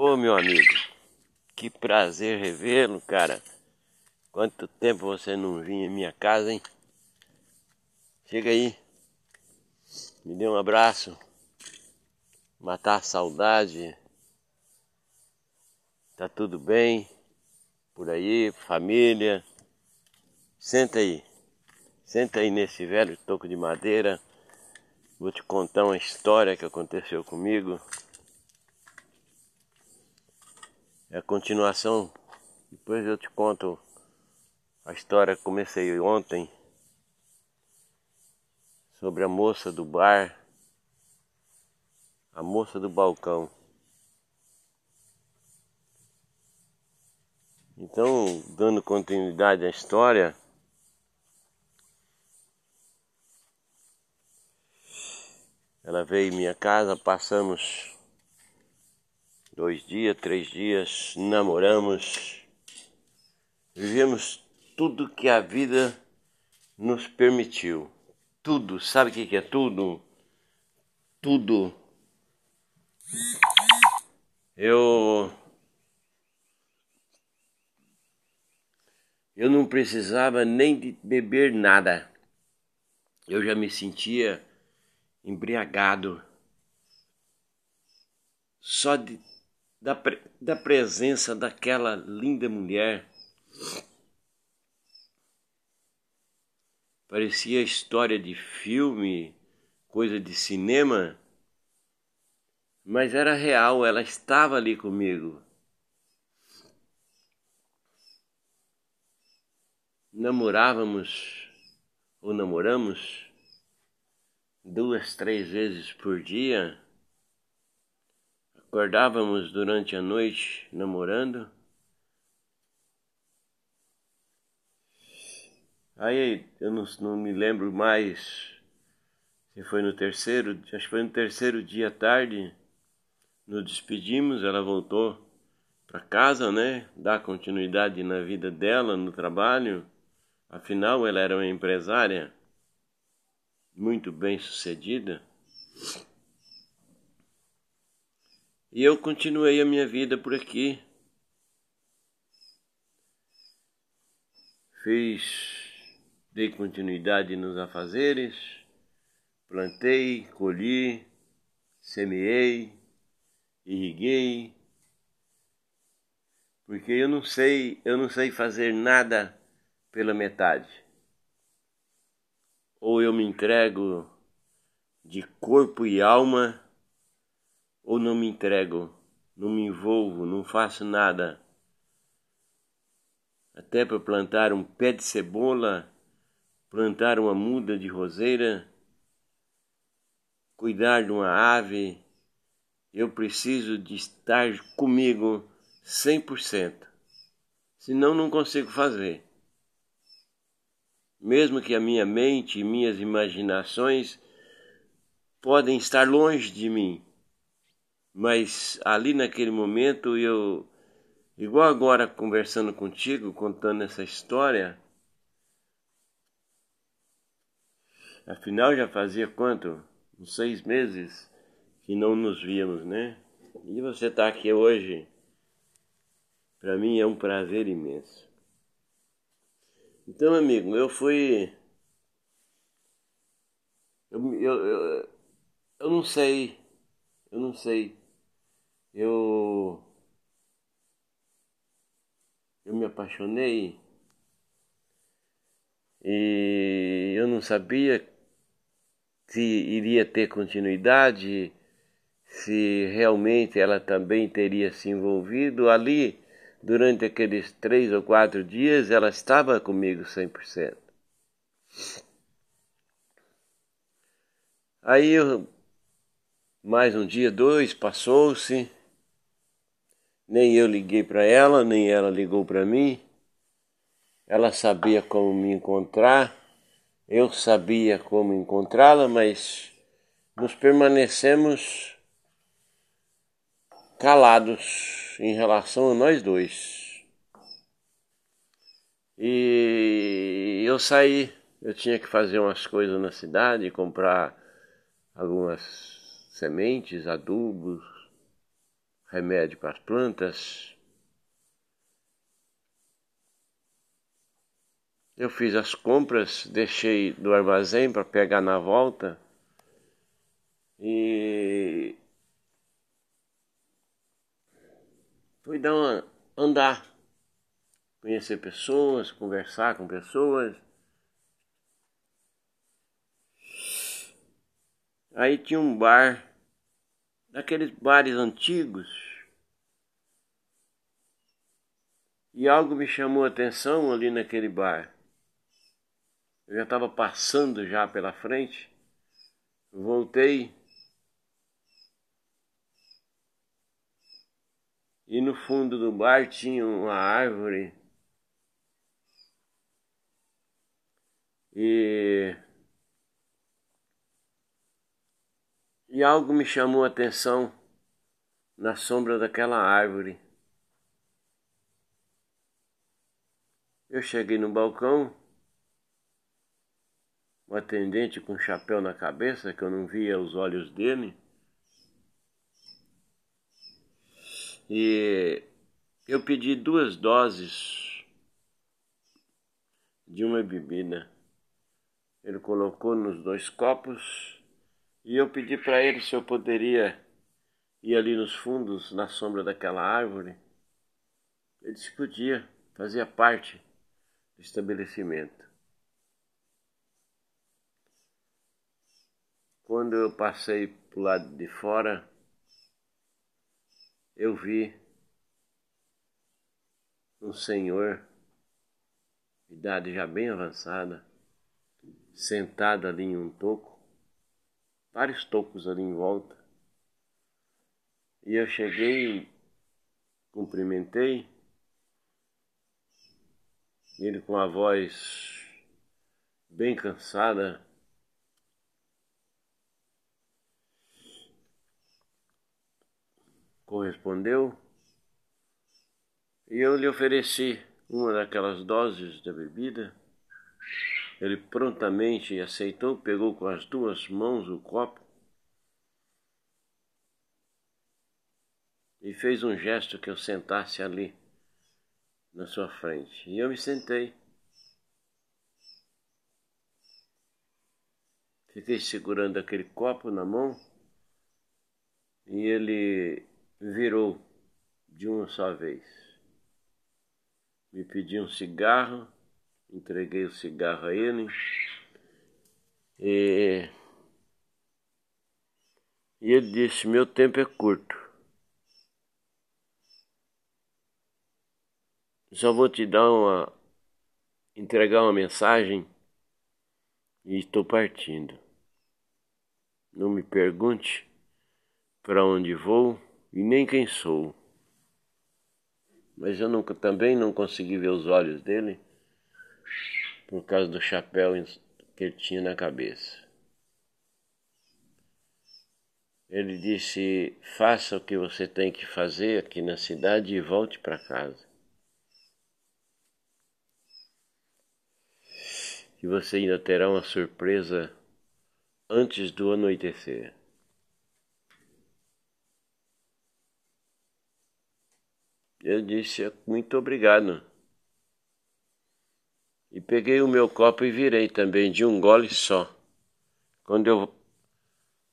Ô meu amigo, que prazer revê-lo, cara. Quanto tempo você não vinha em minha casa, hein? Chega aí, me dê um abraço, matar a saudade. Tá tudo bem por aí, família? Senta aí, senta aí nesse velho toco de madeira. Vou te contar uma história que aconteceu comigo. É a continuação. Depois eu te conto a história que comecei ontem sobre a moça do bar, a moça do balcão. Então, dando continuidade à história, ela veio em minha casa, passamos dois dias, três dias, namoramos, vivemos tudo que a vida nos permitiu. Tudo, sabe o que é tudo? Tudo. Eu. Eu não precisava nem de beber nada. Eu já me sentia embriagado só de da, da presença daquela linda mulher. Parecia história de filme, coisa de cinema, mas era real, ela estava ali comigo. Namorávamos ou namoramos duas, três vezes por dia. Acordávamos durante a noite namorando. Aí eu não, não me lembro mais se foi no terceiro, acho que foi no terceiro dia à tarde. Nos despedimos, ela voltou para casa, né? Dar continuidade na vida dela, no trabalho. Afinal, ela era uma empresária muito bem sucedida. E eu continuei a minha vida por aqui. Fiz, dei continuidade nos afazeres, plantei, colhi, semeei, irriguei, porque eu não sei, eu não sei fazer nada pela metade. Ou eu me entrego de corpo e alma ou não me entrego, não me envolvo, não faço nada. Até para plantar um pé de cebola, plantar uma muda de roseira, cuidar de uma ave, eu preciso de estar comigo 100%. Senão não consigo fazer. Mesmo que a minha mente e minhas imaginações podem estar longe de mim, mas ali naquele momento eu, igual agora conversando contigo, contando essa história, afinal já fazia quanto? Uns seis meses que não nos víamos, né? E você está aqui hoje, para mim é um prazer imenso. Então, amigo, eu fui. Eu, eu, eu, eu não sei, eu não sei eu eu me apaixonei e eu não sabia se iria ter continuidade, se realmente ela também teria se envolvido ali durante aqueles três ou quatro dias, ela estava comigo 100%. Aí mais um dia, dois, passou-se, nem eu liguei para ela, nem ela ligou para mim. Ela sabia como me encontrar, eu sabia como encontrá-la, mas nos permanecemos calados em relação a nós dois. E eu saí, eu tinha que fazer umas coisas na cidade, comprar algumas sementes, adubos, remédio para as plantas. Eu fiz as compras, deixei do armazém para pegar na volta e fui dar uma andar, conhecer pessoas, conversar com pessoas. Aí tinha um bar, daqueles bares antigos. E algo me chamou a atenção ali naquele bar. Eu já estava passando já pela frente. Voltei. E no fundo do bar tinha uma árvore. E E algo me chamou a atenção na sombra daquela árvore. Eu cheguei no balcão, o atendente com chapéu na cabeça, que eu não via os olhos dele. E eu pedi duas doses de uma bebida. Ele colocou nos dois copos e eu pedi para ele se eu poderia ir ali nos fundos, na sombra daquela árvore. Ele disse que podia, fazia parte do estabelecimento. Quando eu passei para o lado de fora, eu vi um senhor, idade já bem avançada, sentado ali em um toco, vários tocos ali em volta. E eu cheguei, cumprimentei, ele com a voz bem cansada, correspondeu e eu lhe ofereci uma daquelas doses da bebida. Ele prontamente aceitou, pegou com as duas mãos o copo e fez um gesto que eu sentasse ali na sua frente. E eu me sentei. Fiquei segurando aquele copo na mão e ele virou de uma só vez. Me pediu um cigarro entreguei o cigarro a ele e, e ele disse: Meu tempo é curto. Só vou te dar uma. entregar uma mensagem e estou partindo. Não me pergunte para onde vou e nem quem sou. Mas eu nunca, também não consegui ver os olhos dele por causa do chapéu que ele tinha na cabeça. Ele disse: faça o que você tem que fazer aqui na cidade e volte para casa. E você ainda terá uma surpresa antes do anoitecer. Eu disse: muito obrigado. E peguei o meu copo e virei também de um gole só. Quando eu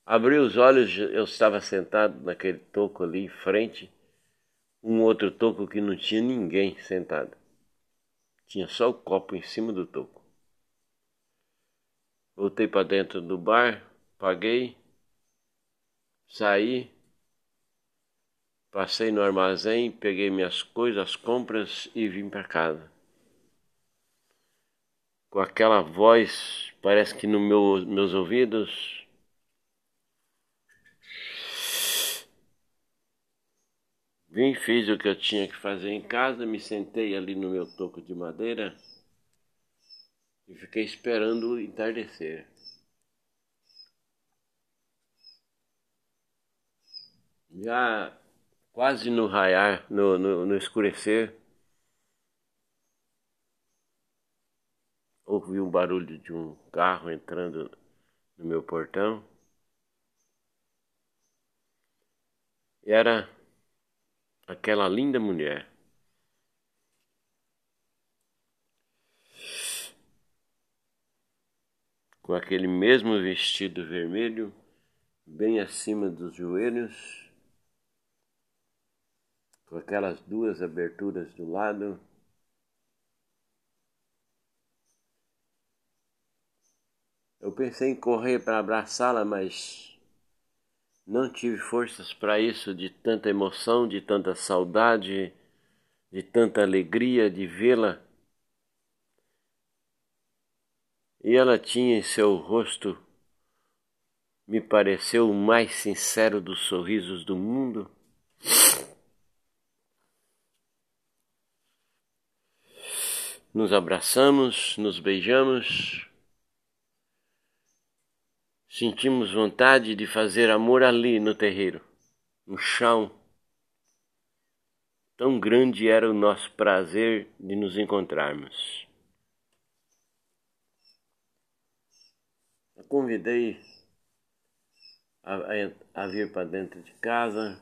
abri os olhos, eu estava sentado naquele toco ali em frente, um outro toco que não tinha ninguém sentado. Tinha só o copo em cima do toco. Voltei para dentro do bar, paguei, saí, passei no armazém, peguei minhas coisas, as compras e vim para casa com aquela voz, parece que nos meu, meus ouvidos. Vim, fiz o que eu tinha que fazer em casa, me sentei ali no meu toco de madeira e fiquei esperando entardecer. Já quase no raiar, no, no, no escurecer, ouvi um barulho de um carro entrando no meu portão. E era aquela linda mulher. Com aquele mesmo vestido vermelho, bem acima dos joelhos, com aquelas duas aberturas do lado. Eu pensei em correr para abraçá-la, mas não tive forças para isso, de tanta emoção, de tanta saudade, de tanta alegria de vê-la. E ela tinha em seu rosto, me pareceu o mais sincero dos sorrisos do mundo. Nos abraçamos, nos beijamos, sentimos vontade de fazer amor ali no terreiro, no chão. Tão grande era o nosso prazer de nos encontrarmos. Eu convidei a, a, a vir para dentro de casa,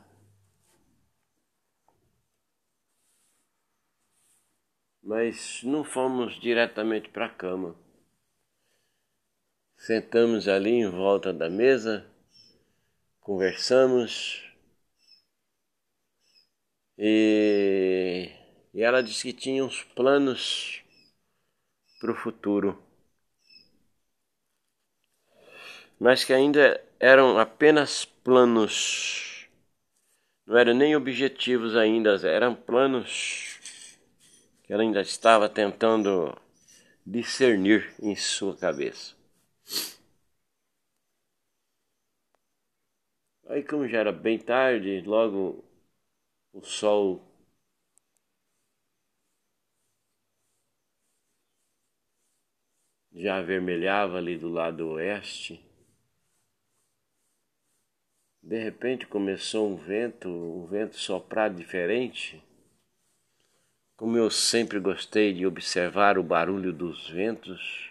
mas não fomos diretamente para a cama. Sentamos ali em volta da mesa, conversamos e, e ela disse que tinha uns planos para o futuro, mas que ainda eram apenas planos, não eram nem objetivos ainda, eram planos que ela ainda estava tentando discernir em sua cabeça. Aí, como já era bem tarde, logo o sol já avermelhava ali do lado oeste. De repente começou um vento, um vento soprar diferente. Como eu sempre gostei de observar o barulho dos ventos,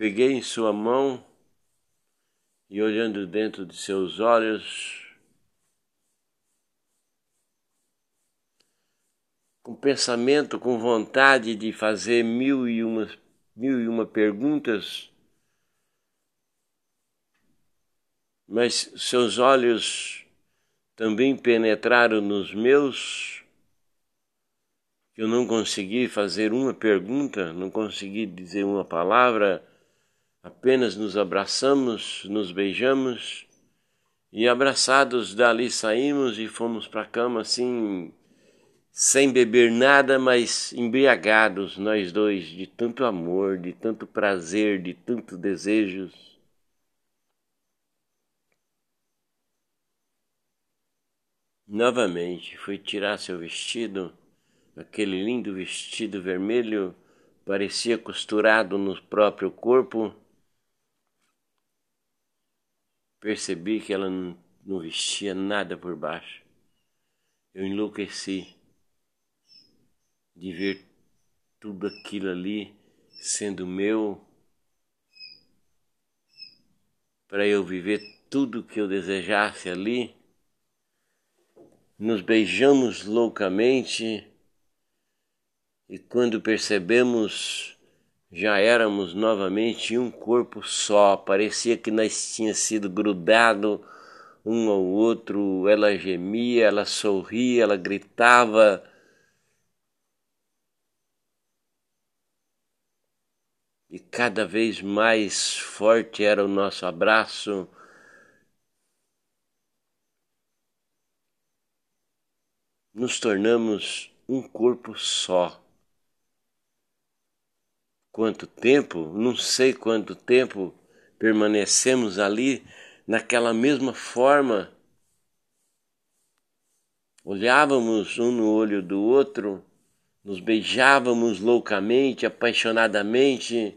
peguei em sua mão e olhando dentro de seus olhos, com pensamento, com vontade de fazer mil e uma, mil e uma perguntas, mas seus olhos também penetraram nos meus, eu não consegui fazer uma pergunta, não consegui dizer uma palavra, apenas nos abraçamos, nos beijamos e abraçados dali saímos e fomos para a cama assim, sem beber nada, mas embriagados nós dois de tanto amor, de tanto prazer, de tantos desejos. Novamente foi tirar seu vestido, aquele lindo vestido vermelho, parecia costurado no próprio corpo. Percebi que ela não vestia nada por baixo. Eu enlouqueci de ver tudo aquilo ali sendo meu, para eu viver tudo que eu desejasse ali nos beijamos loucamente e quando percebemos já éramos novamente um corpo só, parecia que nós tínhamos sido grudado um ao outro, ela gemia, ela sorria, ela gritava. E cada vez mais forte era o nosso abraço nos tornamos um corpo só. Quanto tempo, não sei quanto tempo permanecemos ali naquela mesma forma. Olhávamos um no olho do outro, nos beijávamos loucamente, apaixonadamente,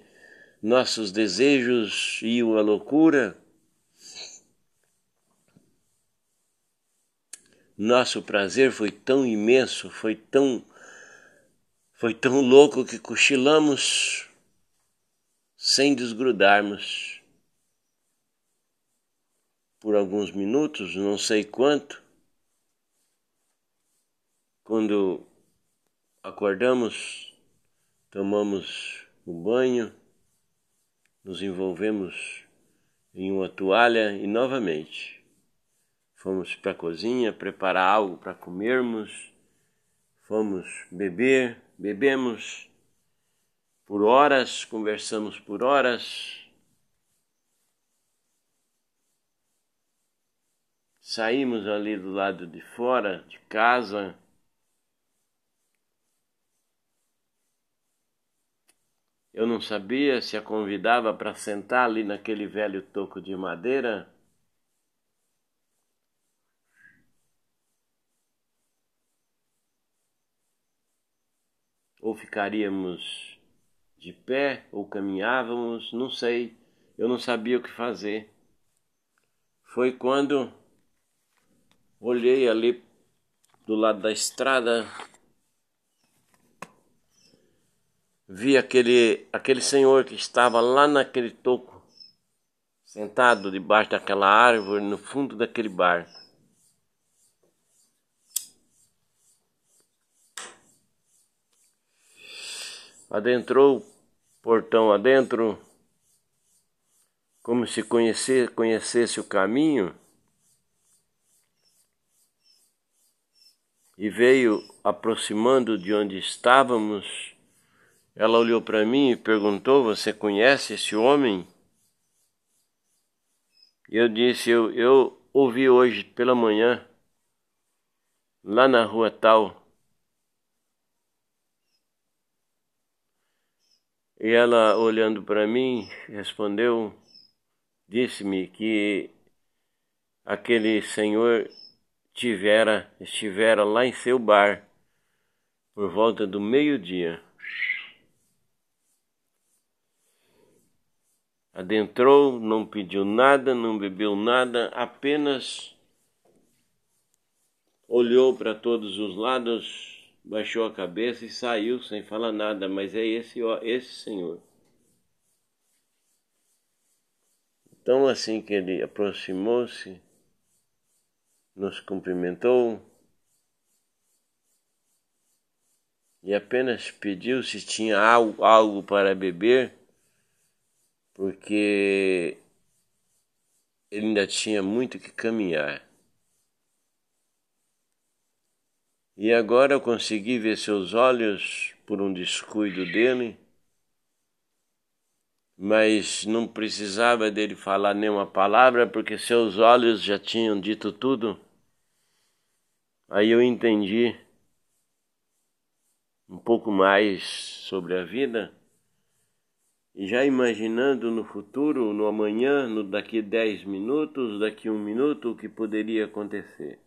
nossos desejos iam à loucura. Nosso prazer foi tão imenso, foi tão foi tão louco que cochilamos sem desgrudarmos. por alguns minutos, não sei quanto. Quando acordamos, tomamos um banho, nos envolvemos em uma toalha e novamente fomos para a cozinha preparar algo para comermos, fomos beber, bebemos por horas, conversamos por horas. Saímos ali do lado de fora de casa. Eu não sabia se a convidava para sentar ali naquele velho toco de madeira. Ou ficaríamos de pé, ou caminhávamos, não sei. Eu não sabia o que fazer. Foi quando Olhei ali do lado da estrada, vi aquele, aquele senhor que estava lá naquele toco, sentado debaixo daquela árvore, no fundo daquele bar. Adentrou portão adentro, como se conhecesse, conhecesse o caminho. e veio aproximando de onde estávamos. Ela olhou para mim e perguntou: Você conhece esse homem? E eu disse: eu, eu ouvi hoje pela manhã, lá na rua tal. E ela, olhando para mim, respondeu, disse-me que aquele senhor tivera, estivera lá em seu bar por volta do meio-dia. Adentrou, não pediu nada, não bebeu nada, apenas olhou para todos os lados, baixou a cabeça e saiu sem falar nada, mas é esse, esse senhor. Então, assim que ele aproximou-se, nos cumprimentou e apenas pediu se tinha algo, algo para beber, porque ele ainda tinha muito que caminhar. E agora eu consegui ver seus olhos por um descuido dele mas não precisava dele falar nenhuma palavra porque seus olhos já tinham dito tudo. Aí eu entendi um pouco mais sobre a vida e já imaginando no futuro, no amanhã, no daqui dez minutos, daqui um minuto, o que poderia acontecer.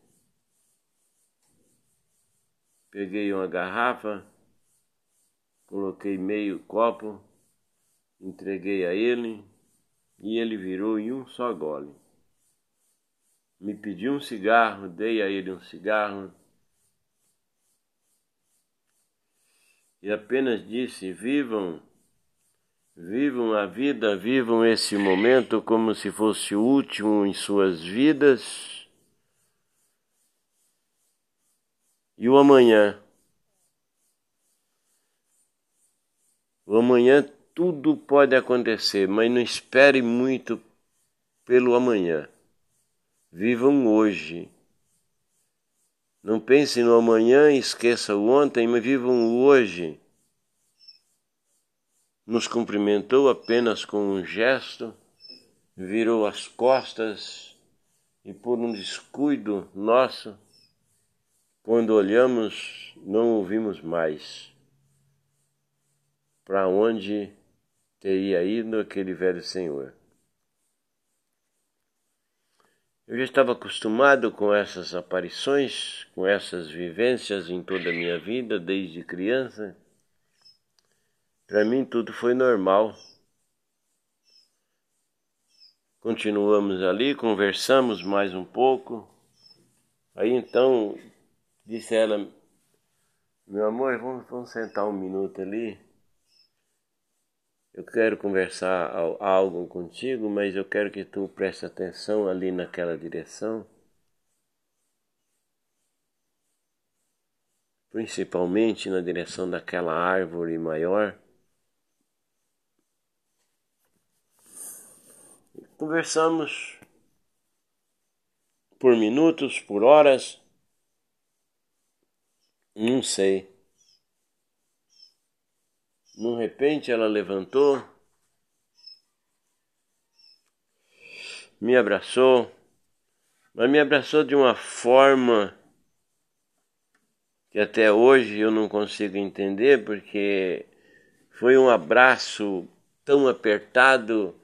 Peguei uma garrafa, coloquei meio copo Entreguei a ele e ele virou em um só gole. Me pediu um cigarro, dei a ele um cigarro e apenas disse: Vivam, vivam a vida, vivam esse momento como se fosse o último em suas vidas. E o amanhã. O amanhã tudo pode acontecer, mas não espere muito pelo amanhã. Vivam hoje. Não pense no amanhã, esqueça o ontem, mas vivam o hoje. Nos cumprimentou apenas com um gesto, virou as costas e, por um descuido nosso, quando olhamos, não ouvimos mais. Para onde teria ido aquele velho senhor. Eu já estava acostumado com essas aparições, com essas vivências em toda a minha vida, desde criança. Para mim tudo foi normal. Continuamos ali, conversamos mais um pouco. Aí então disse ela, meu amor, vamos, vamos sentar um minuto ali. eu quero conversar algo contigo, mas eu quero que tu preste atenção ali naquela direção. Principalmente na direção daquela árvore maior. Conversamos por minutos, por horas. Não sei. De repente ela levantou, me abraçou, mas me abraçou de uma forma que até hoje eu não consigo entender, porque foi um abraço tão apertado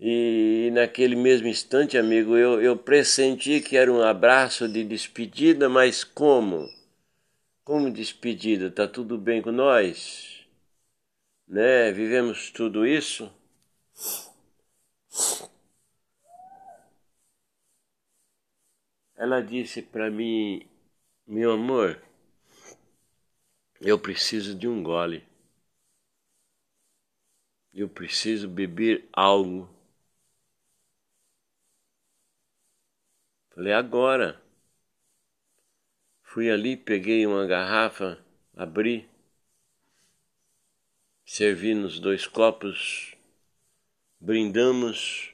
e naquele mesmo instante, amigo, eu, eu pressenti que era um abraço de despedida, mas como? Como despedida? Tá tudo bem com nós? né? Vivemos tudo isso. Ela disse para mim, meu amor, eu preciso de um gole. Eu preciso beber algo. Falei, agora. Fui ali, peguei uma garrafa, abri servi nos dois copos, brindamos.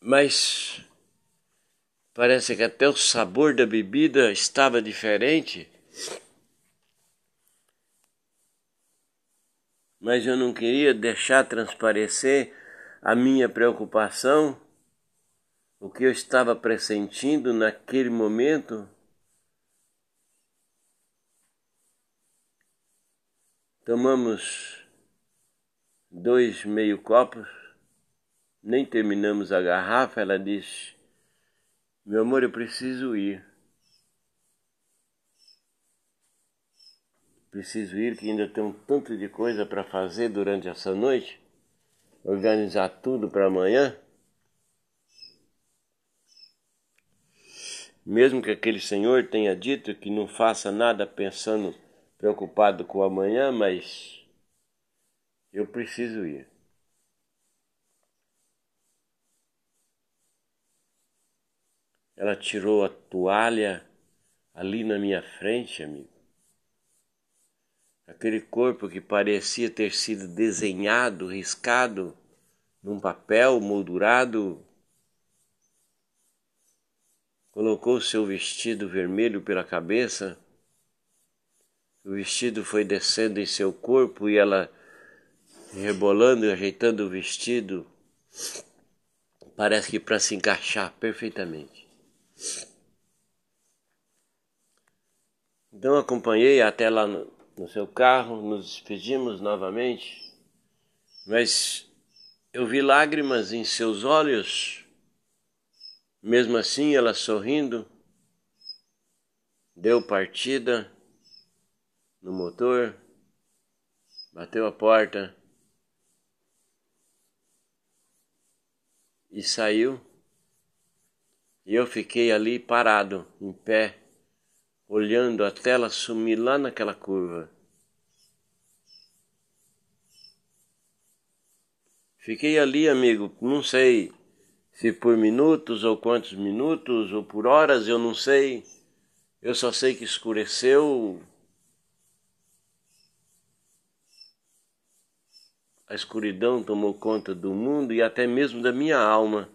Mas parece que até o sabor da bebida estava diferente. Mas eu não queria deixar transparecer a minha preocupação o que eu estava pressentindo naquele momento tomamos dois meio copos, nem terminamos a garrafa, ela disse, meu amor, eu preciso ir. Preciso ir, que ainda tenho um tanto de coisa para fazer durante essa noite, organizar tudo para amanhã. Mesmo que aquele senhor tenha dito que não faça nada pensando preocupado com o amanhã, mas eu preciso ir. Ela tirou a toalha ali na minha frente, amigo. Aquele corpo que parecia ter sido desenhado, riscado num papel moldurado colocou seu vestido vermelho pela cabeça. O vestido foi descendo em seu corpo e ela, rebolando e ajeitando o vestido, parece que para se encaixar perfeitamente. Então acompanhei até lá no, no seu carro, nos despedimos novamente, mas eu vi lágrimas em seus olhos mesmo assim, ela sorrindo, deu partida no motor, bateu a porta e saiu. E eu fiquei ali parado, em pé, olhando até ela sumir lá naquela curva. Fiquei ali, amigo, não sei se por minutos ou quantos minutos ou por horas, eu não sei. Eu só sei que escureceu. A escuridão tomou conta do mundo e até mesmo da minha alma.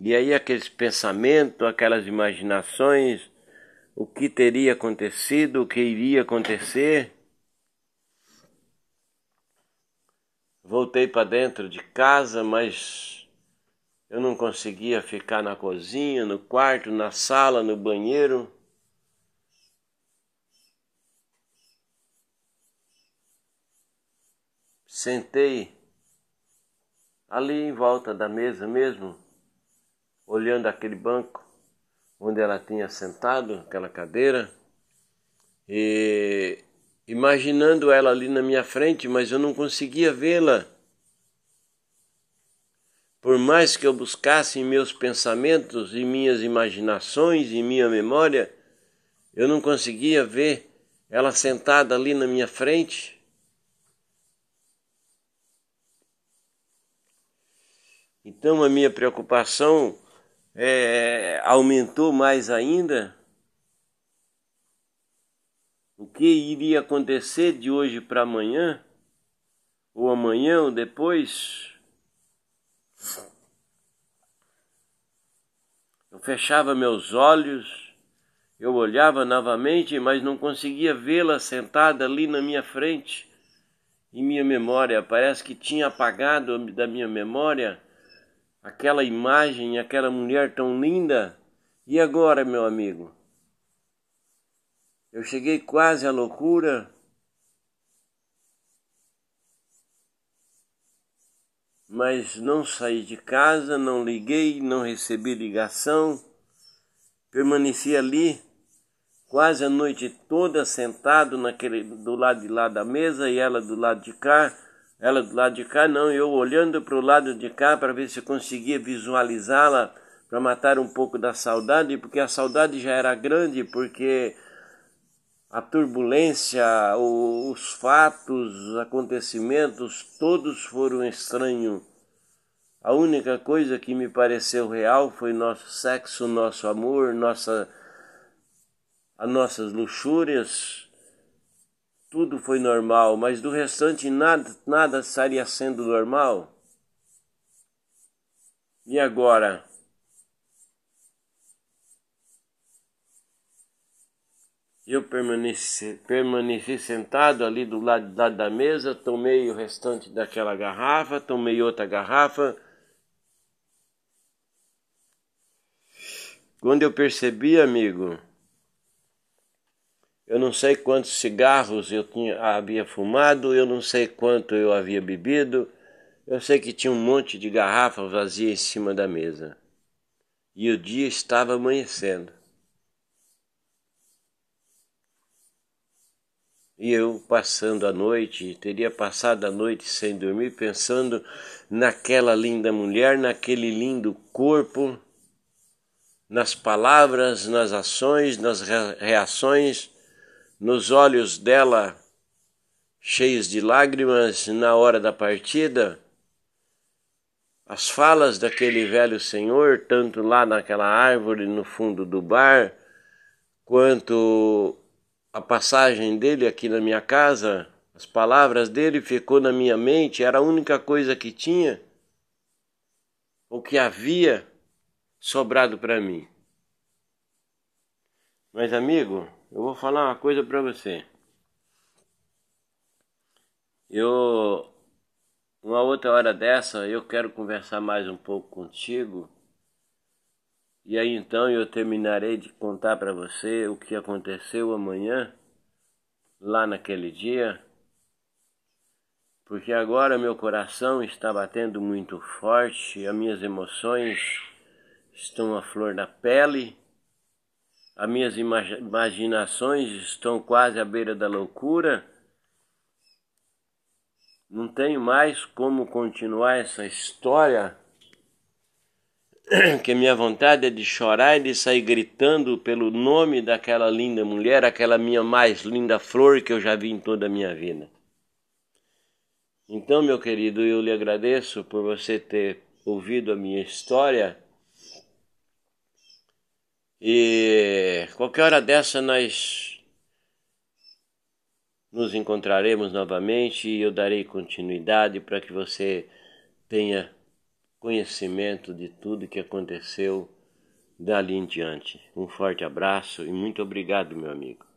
E aí aqueles pensamentos, aquelas imaginações, o que teria acontecido, o que iria acontecer, Voltei para dentro de casa, mas eu não conseguia ficar na cozinha, no quarto, na sala, no banheiro. Sentei ali em volta da mesa mesmo, olhando aquele banco onde ela tinha sentado, aquela cadeira, e imaginando ela ali na minha frente, mas eu não conseguia vê-la. por mais que eu buscasse em meus pensamentos, em minhas imaginações, em minha memória, eu não conseguia ver ela sentada ali na minha frente. Então a minha preocupação é, aumentou mais ainda. O que iria acontecer de hoje para amanhã, ou amanhã ou depois? Eu fechava meus olhos, eu olhava novamente, mas não conseguia vê-la sentada ali na minha frente. Em minha memória, parece que tinha apagado da minha memória aquela imagem, aquela mulher tão linda. E agora, meu amigo? Eu cheguei quase à loucura mas não saí de casa, não liguei, não recebi ligação, permaneci ali quase a noite toda sentado naquele do lado de lá da mesa e ela do lado de cá, ela do lado de cá, não, eu olhando para o lado de cá para ver se conseguia visualizá-la para matar um pouco da saudade, porque a saudade já era grande, porque a turbulência, os fatos, os acontecimentos, todos foram estranhos. A única coisa que me pareceu real foi nosso sexo, nosso amor, nossa, as nossas luxúrias. Tudo foi normal, mas do restante nada, nada estaria sendo normal. E agora? Eu permaneci, permaneci sentado ali do lado, lado da mesa, tomei o restante daquela garrafa, tomei outra garrafa. Quando eu percebi, amigo, eu não sei quantos cigarros eu tinha, havia fumado, eu não sei quanto eu havia bebido, eu sei que tinha um monte de garrafa vazia em cima da mesa. E o dia estava amanhecendo. E eu passando a noite, teria passado a noite sem dormir, pensando naquela linda mulher, naquele lindo corpo, nas palavras, nas ações, nas reações, nos olhos dela cheios de lágrimas na hora da partida, as falas daquele velho senhor, tanto lá naquela árvore no fundo do bar, quanto a passagem dele aqui na minha casa, as palavras dele ficou na minha mente, era a única coisa que tinha, o que havia sobrado para mim. Mas amigo, eu vou falar uma coisa para você. Eu uma outra hora dessa eu quero conversar mais um pouco contigo. E aí então eu terminarei de contar para você o que aconteceu amanhã, lá naquele dia, porque agora meu coração está batendo muito forte, as minhas emoções estão à flor da pele, as minhas imaginações estão quase à beira da loucura. Não tenho mais como continuar essa história que minha vontade é de chorar e de sair gritando pelo nome daquela linda mulher, aquela minha mais linda flor que eu já vi em toda a minha vida. Então, meu querido, eu lhe agradeço por você ter ouvido a minha história. E qualquer hora dessa nós nos encontraremos novamente e eu darei continuidade para que você tenha conhecimento de tudo que aconteceu dali em diante. Um forte abraço e muito obrigado, meu amigo.